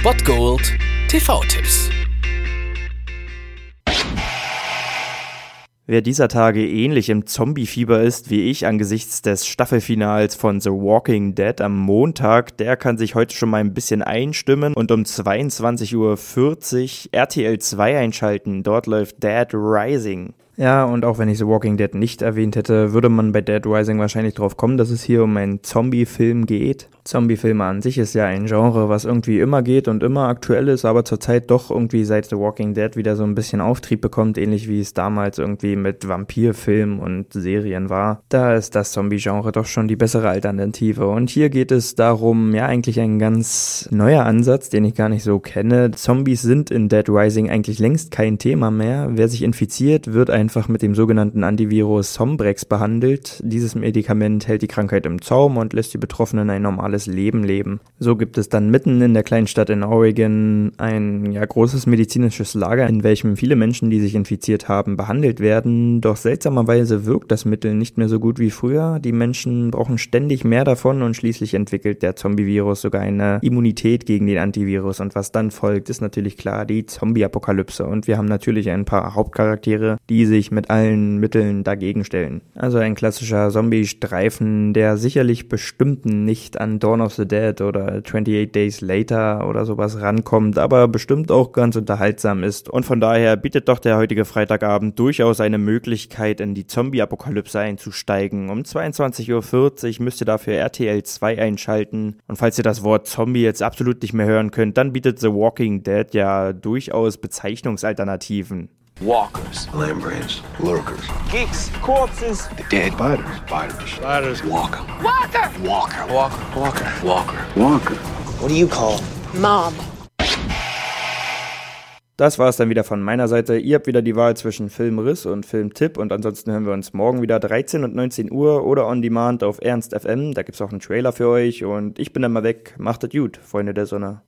Spot Gold TV-Tipps. Wer dieser Tage ähnlich im Zombie-Fieber ist wie ich angesichts des Staffelfinals von The Walking Dead am Montag, der kann sich heute schon mal ein bisschen einstimmen und um 22.40 Uhr RTL 2 einschalten. Dort läuft Dead Rising. Ja, und auch wenn ich The Walking Dead nicht erwähnt hätte, würde man bei Dead Rising wahrscheinlich drauf kommen, dass es hier um einen Zombie-Film geht. Zombie-Filme an sich ist ja ein Genre, was irgendwie immer geht und immer aktuell ist, aber zurzeit doch irgendwie seit The Walking Dead wieder so ein bisschen Auftrieb bekommt, ähnlich wie es damals irgendwie mit Vampirfilmen und Serien war. Da ist das Zombie-Genre doch schon die bessere Alternative. Und hier geht es darum, ja, eigentlich ein ganz neuer Ansatz, den ich gar nicht so kenne. Zombies sind in Dead Rising eigentlich längst kein Thema mehr. Wer sich infiziert, wird ein einfach mit dem sogenannten Antivirus Sombrex behandelt. Dieses Medikament hält die Krankheit im Zaum und lässt die Betroffenen ein normales Leben leben. So gibt es dann mitten in der kleinen Stadt in Oregon ein ja, großes medizinisches Lager, in welchem viele Menschen, die sich infiziert haben, behandelt werden. Doch seltsamerweise wirkt das Mittel nicht mehr so gut wie früher. Die Menschen brauchen ständig mehr davon und schließlich entwickelt der Zombie-Virus sogar eine Immunität gegen den Antivirus. Und was dann folgt, ist natürlich klar die Zombie-Apokalypse. Und wir haben natürlich ein paar Hauptcharaktere, die sich mit allen Mitteln dagegen stellen. Also ein klassischer Zombie-Streifen, der sicherlich bestimmt nicht an Dawn of the Dead oder 28 Days Later oder sowas rankommt, aber bestimmt auch ganz unterhaltsam ist. Und von daher bietet doch der heutige Freitagabend durchaus eine Möglichkeit, in die Zombie-Apokalypse einzusteigen. Um 22.40 Uhr müsst ihr dafür RTL 2 einschalten. Und falls ihr das Wort Zombie jetzt absolut nicht mehr hören könnt, dann bietet The Walking Dead ja durchaus Bezeichnungsalternativen. Walkers. Lambreds. Lurkers. Geeks. Corpses. The dead. Spiders. Spiders. Spiders. Walker. Walker. Walker. Walker. Walker. Walker. Walker. What do you call Mom? Das war es dann wieder von meiner Seite. Ihr habt wieder die Wahl zwischen Filmriss und Filmtipp und ansonsten hören wir uns morgen wieder 13 und 19 Uhr oder on demand auf Ernst FM. Da gibt's auch einen Trailer für euch und ich bin dann mal weg. Macht es gut, Freunde der Sonne.